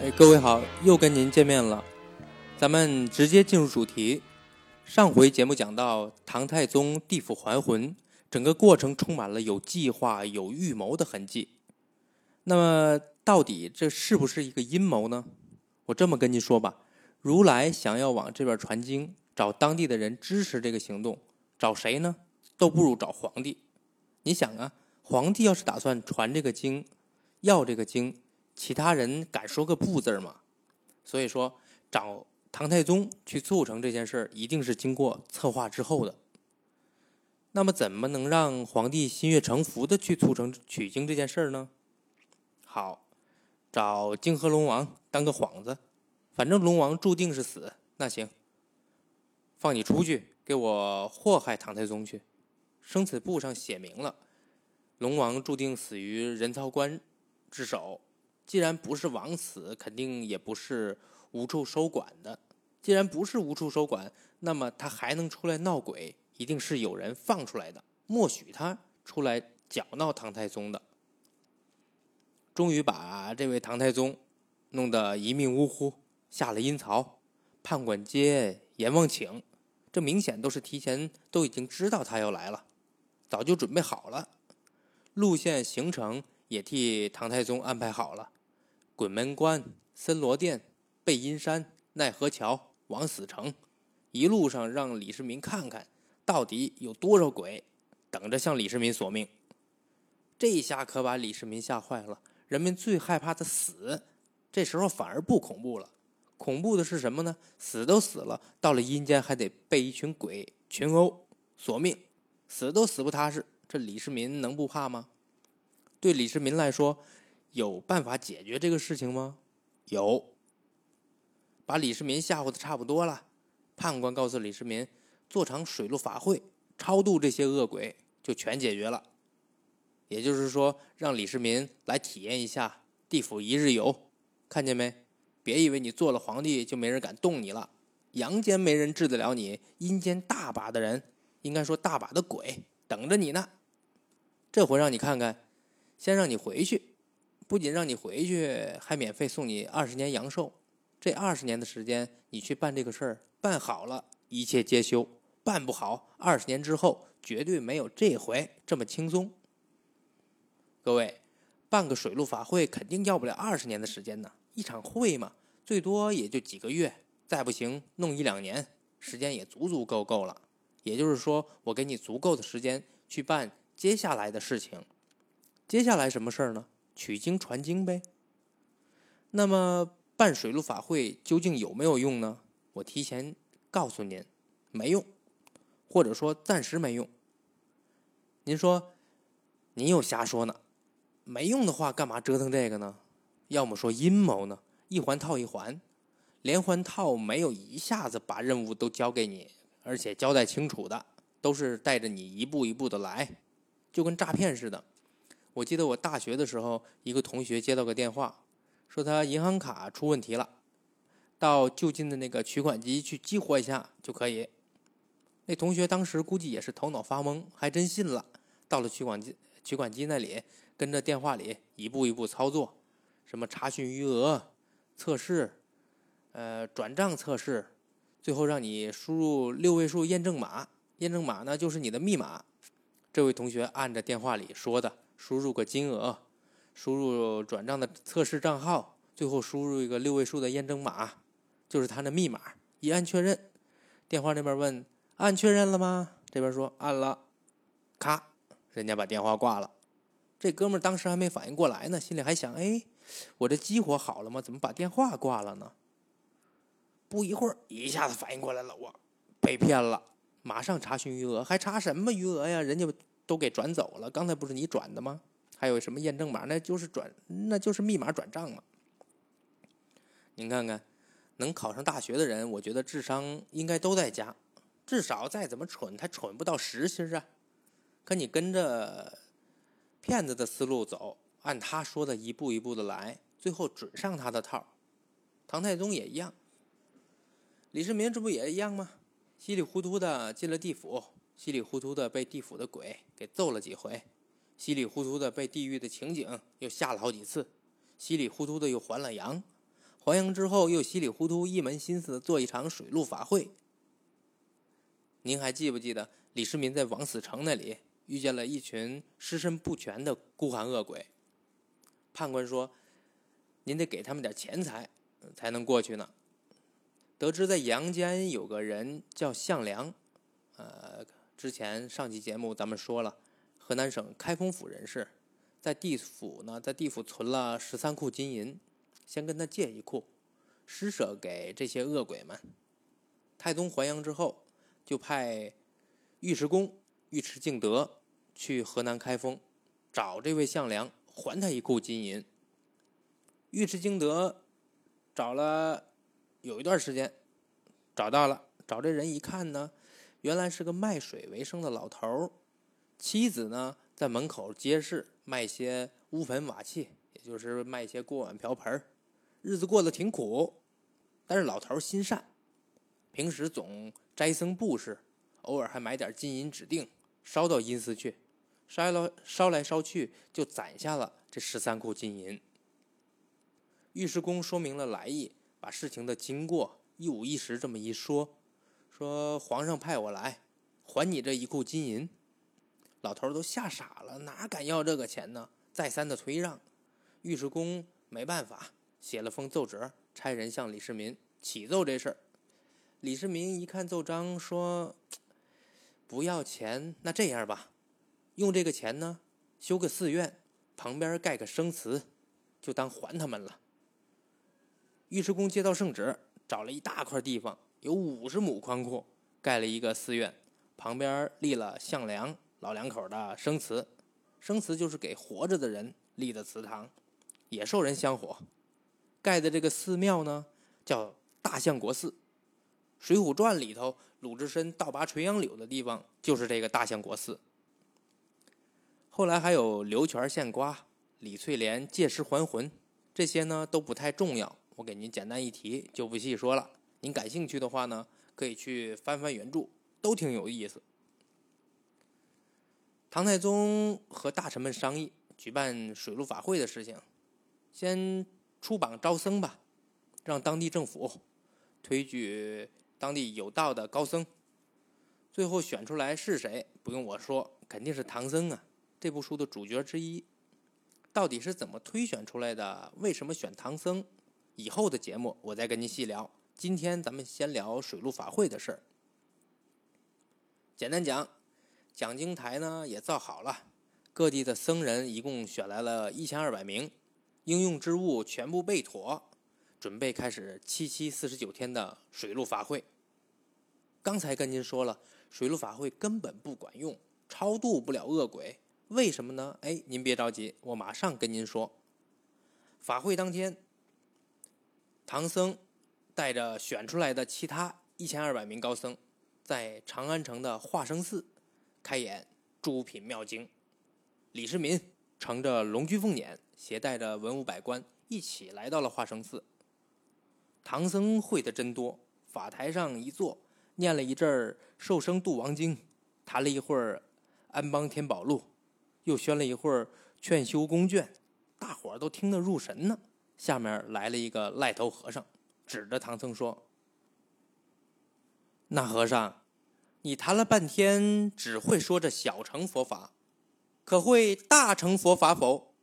哎各位好，又跟您见面了，咱们直接进入主题。上回节目讲到唐太宗地府还魂，整个过程充满了有计划、有预谋的痕迹。那么，到底这是不是一个阴谋呢？我这么跟您说吧，如来想要往这边传经，找当地的人支持这个行动，找谁呢？都不如找皇帝。你想啊，皇帝要是打算传这个经，要这个经，其他人敢说个不字吗？所以说，找唐太宗去促成这件事儿，一定是经过策划之后的。那么，怎么能让皇帝心悦诚服的去促成取经这件事儿呢？好，找泾河龙王当个幌子，反正龙王注定是死，那行，放你出去给我祸害唐太宗去。生死簿上写明了，龙王注定死于人曹官之手。既然不是枉死，肯定也不是无处收管的。既然不是无处收管，那么他还能出来闹鬼，一定是有人放出来的，默许他出来搅闹唐太宗的。终于把这位唐太宗弄得一命呜呼，下了阴曹，判官接阎王请，这明显都是提前都已经知道他要来了。早就准备好了，路线行程也替唐太宗安排好了。鬼门关、森罗殿、背阴山、奈何桥、枉死城，一路上让李世民看看到底有多少鬼等着向李世民索命。这下可把李世民吓坏了。人们最害怕的死，这时候反而不恐怖了。恐怖的是什么呢？死都死了，到了阴间还得被一群鬼群殴索命。死都死不踏实，这李世民能不怕吗？对李世民来说，有办法解决这个事情吗？有。把李世民吓唬的差不多了，判官告诉李世民，做场水陆法会，超度这些恶鬼，就全解决了。也就是说，让李世民来体验一下地府一日游，看见没？别以为你做了皇帝就没人敢动你了，阳间没人治得了你，阴间大把的人。应该说，大把的鬼等着你呢。这回让你看看，先让你回去，不仅让你回去，还免费送你二十年阳寿。这二十年的时间，你去办这个事儿，办好了，一切皆休；办不好，二十年之后绝对没有这回这么轻松。各位，办个水陆法会肯定要不了二十年的时间呢。一场会嘛，最多也就几个月，再不行弄一两年，时间也足足够够了。也就是说，我给你足够的时间去办接下来的事情。接下来什么事儿呢？取经传经呗。那么办水陆法会究竟有没有用呢？我提前告诉您，没用，或者说暂时没用。您说，您又瞎说呢？没用的话，干嘛折腾这个呢？要么说阴谋呢？一环套一环，连环套，没有一下子把任务都交给你。而且交代清楚的，都是带着你一步一步的来，就跟诈骗似的。我记得我大学的时候，一个同学接到个电话，说他银行卡出问题了，到就近的那个取款机去激活一下就可以。那同学当时估计也是头脑发懵，还真信了。到了取款机取款机那里，跟着电话里一步一步操作，什么查询余额测试，呃，转账测试。最后让你输入六位数验证码，验证码呢就是你的密码。这位同学按着电话里说的，输入个金额，输入转账的测试账号，最后输入一个六位数的验证码，就是他的密码。一按确认，电话那边问按确认了吗？这边说按了，咔，人家把电话挂了。这哥们当时还没反应过来呢，心里还想：哎，我这激活好了吗？怎么把电话挂了呢？不一会儿，一下子反应过来了，我被骗了，马上查询余额，还查什么余额呀？人家都给转走了，刚才不是你转的吗？还有什么验证码？那就是转，那就是密码转账嘛。您看看，能考上大学的人，我觉得智商应该都在家，至少再怎么蠢，他蠢不到实心啊。可你跟着骗子的思路走，按他说的一步一步的来，最后准上他的套。唐太宗也一样。李世民这不也一样吗？稀里糊涂的进了地府，稀里糊涂的被地府的鬼给揍了几回，稀里糊涂的被地狱的情景又吓了好几次，稀里糊涂的又还了阳，还阳之后，又稀里糊涂一门心思做一场水陆法会。您还记不记得李世民在王死城那里遇见了一群尸身不全的孤寒恶鬼？判官说：“您得给他们点钱财，才能过去呢。”得知在阳间有个人叫项梁，呃，之前上期节目咱们说了，河南省开封府人士，在地府呢，在地府存了十三库金银，先跟他借一库，施舍给这些恶鬼们。太宗还阳之后，就派尉迟恭、尉迟敬德去河南开封，找这位项梁还他一库金银。尉迟敬德找了。有一段时间，找到了，找这人一看呢，原来是个卖水为生的老头儿，妻子呢在门口街市卖些乌盆瓦器，也就是卖些锅碗瓢盆日子过得挺苦。但是老头儿心善，平时总斋僧布施，偶尔还买点金银指定烧到阴司去，烧了烧来烧去就攒下了这十三库金银。尉迟恭说明了来意。把事情的经过一五一十这么一说，说皇上派我来还你这一库金银，老头都吓傻了，哪敢要这个钱呢？再三的推让，尉迟恭没办法，写了封奏折，差人向李世民启奏这事儿。李世民一看奏章，说不要钱，那这样吧，用这个钱呢修个寺院，旁边盖个生祠，就当还他们了。尉迟恭接到圣旨，找了一大块地方，有五十亩宽阔，盖了一个寺院，旁边立了项梁老两口的生祠，生祠就是给活着的人立的祠堂，也受人香火。盖的这个寺庙呢，叫大相国寺，《水浒传》里头鲁智深倒拔垂杨柳的地方就是这个大相国寺。后来还有刘全献瓜、李翠莲借尸还魂，这些呢都不太重要。我给您简单一提，就不细说了。您感兴趣的话呢，可以去翻翻原著，都挺有意思。唐太宗和大臣们商议举办水陆法会的事情，先出榜招僧吧，让当地政府推举当地有道的高僧。最后选出来是谁？不用我说，肯定是唐僧啊，这部书的主角之一。到底是怎么推选出来的？为什么选唐僧？以后的节目我再跟您细聊。今天咱们先聊水陆法会的事儿。简单讲，讲经台呢也造好了，各地的僧人一共选来了一千二百名，应用之物全部备妥，准备开始七七四十九天的水陆法会。刚才跟您说了，水陆法会根本不管用，超度不了恶鬼，为什么呢？哎，您别着急，我马上跟您说。法会当天。唐僧带着选出来的其他一千二百名高僧，在长安城的化生寺开演诸品妙经。李世民乘着龙驹凤辇，携带着文武百官一起来到了化生寺。唐僧会的真多，法台上一坐，念了一阵《受生度王经》，弹了一会儿《安邦天宝录》，又宣了一会儿《劝修宫卷》，大伙儿都听得入神呢。下面来了一个赖头和尚，指着唐僧说：“那和尚，你谈了半天，只会说这小乘佛法，可会大乘佛法否？”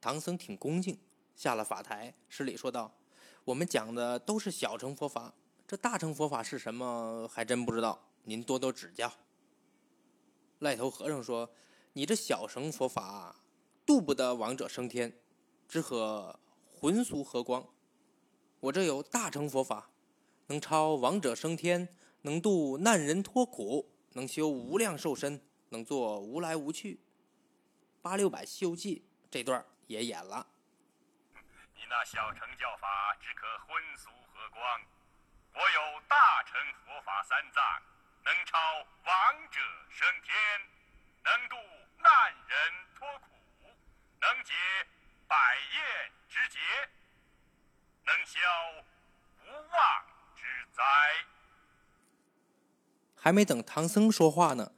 唐僧挺恭敬，下了法台，施礼说道：“我们讲的都是小乘佛法，这大乘佛法是什么，还真不知道，您多多指教。”赖头和尚说：“你这小乘佛法，渡不得亡者升天，只可……”魂俗和光，我这有大乘佛法，能超亡者升天，能度难人脱苦，能修无量寿身，能做无来无去。八六版《西游记》这段也演了。你那小乘教法只可荤俗和光，我有大乘佛法三藏，能超亡者升天，能度难人脱苦，能解。百厌之劫，能消无妄之灾。还没等唐僧说话呢，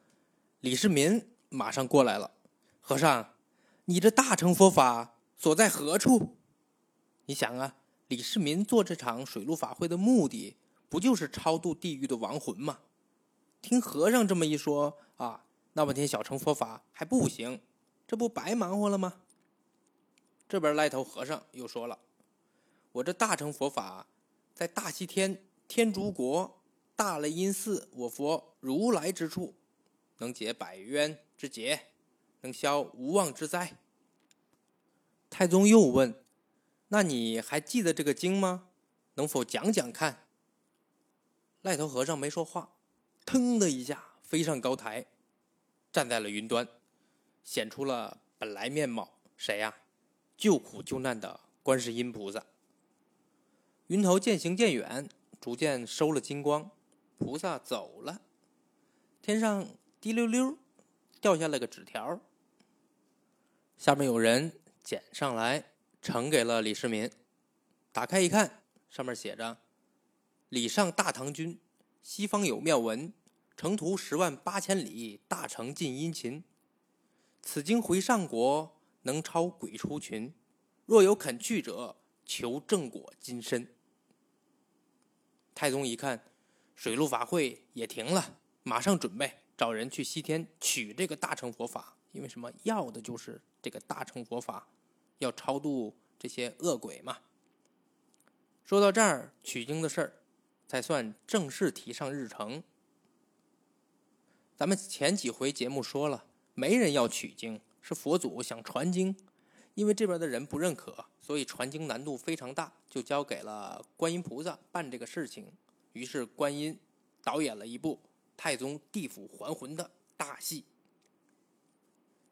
李世民马上过来了。和尚，你这大乘佛法所在何处？你想啊，李世民做这场水陆法会的目的，不就是超度地狱的亡魂吗？听和尚这么一说啊，那半天小乘佛法还不行，这不白忙活了吗？这边赖头和尚又说了：“我这大乘佛法，在大西天天竺国大雷音寺，我佛如来之处，能解百冤之结，能消无妄之灾。”太宗又问：“那你还记得这个经吗？能否讲讲看？”赖头和尚没说话，腾的一下飞上高台，站在了云端，显出了本来面貌。谁呀？救苦救难的观世音菩萨。云头渐行渐远，逐渐收了金光，菩萨走了。天上滴溜溜掉下了个纸条，下面有人捡上来，呈给了李世民。打开一看，上面写着：“礼上大唐君，西方有妙文，成途十万八千里，大成尽殷勤。此经回上国。”能超鬼出群，若有肯去者，求正果金身。太宗一看，水陆法会也停了，马上准备找人去西天取这个大乘佛法，因为什么？要的就是这个大乘佛法，要超度这些恶鬼嘛。说到这儿，取经的事儿才算正式提上日程。咱们前几回节目说了，没人要取经。是佛祖想传经，因为这边的人不认可，所以传经难度非常大，就交给了观音菩萨办这个事情。于是观音导演了一部太宗地府还魂的大戏，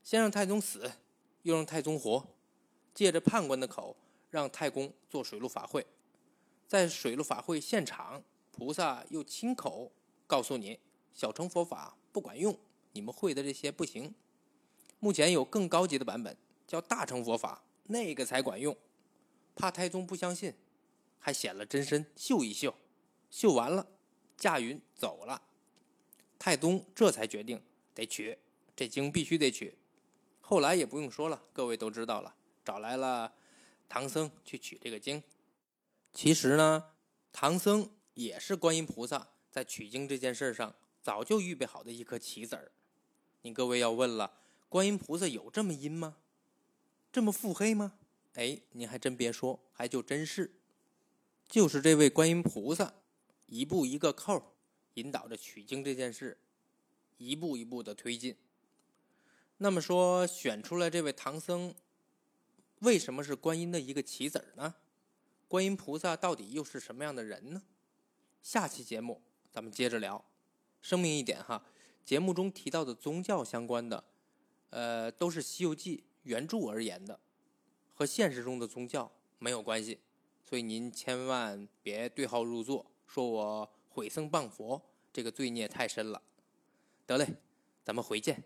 先让太宗死，又让太宗活，借着判官的口让太公做水陆法会，在水陆法会现场，菩萨又亲口告诉你，小乘佛法不管用，你们会的这些不行。目前有更高级的版本，叫大乘佛法，那个才管用。怕太宗不相信，还显了真身秀一秀，秀完了驾云走了。太宗这才决定得取这经，必须得取。后来也不用说了，各位都知道了，找来了唐僧去取这个经。其实呢，唐僧也是观音菩萨在取经这件事上早就预备好的一颗棋子儿。你各位要问了。观音菩萨有这么阴吗？这么腹黑吗？哎，您还真别说，还就真是，就是这位观音菩萨，一步一个扣，引导着取经这件事，一步一步的推进。那么说，选出来这位唐僧，为什么是观音的一个棋子呢？观音菩萨到底又是什么样的人呢？下期节目咱们接着聊。声明一点哈，节目中提到的宗教相关的。呃，都是《西游记》原著而言的和现实中的宗教没有关系，所以您千万别对号入座，说我毁僧谤佛，这个罪孽太深了。得嘞，咱们回见。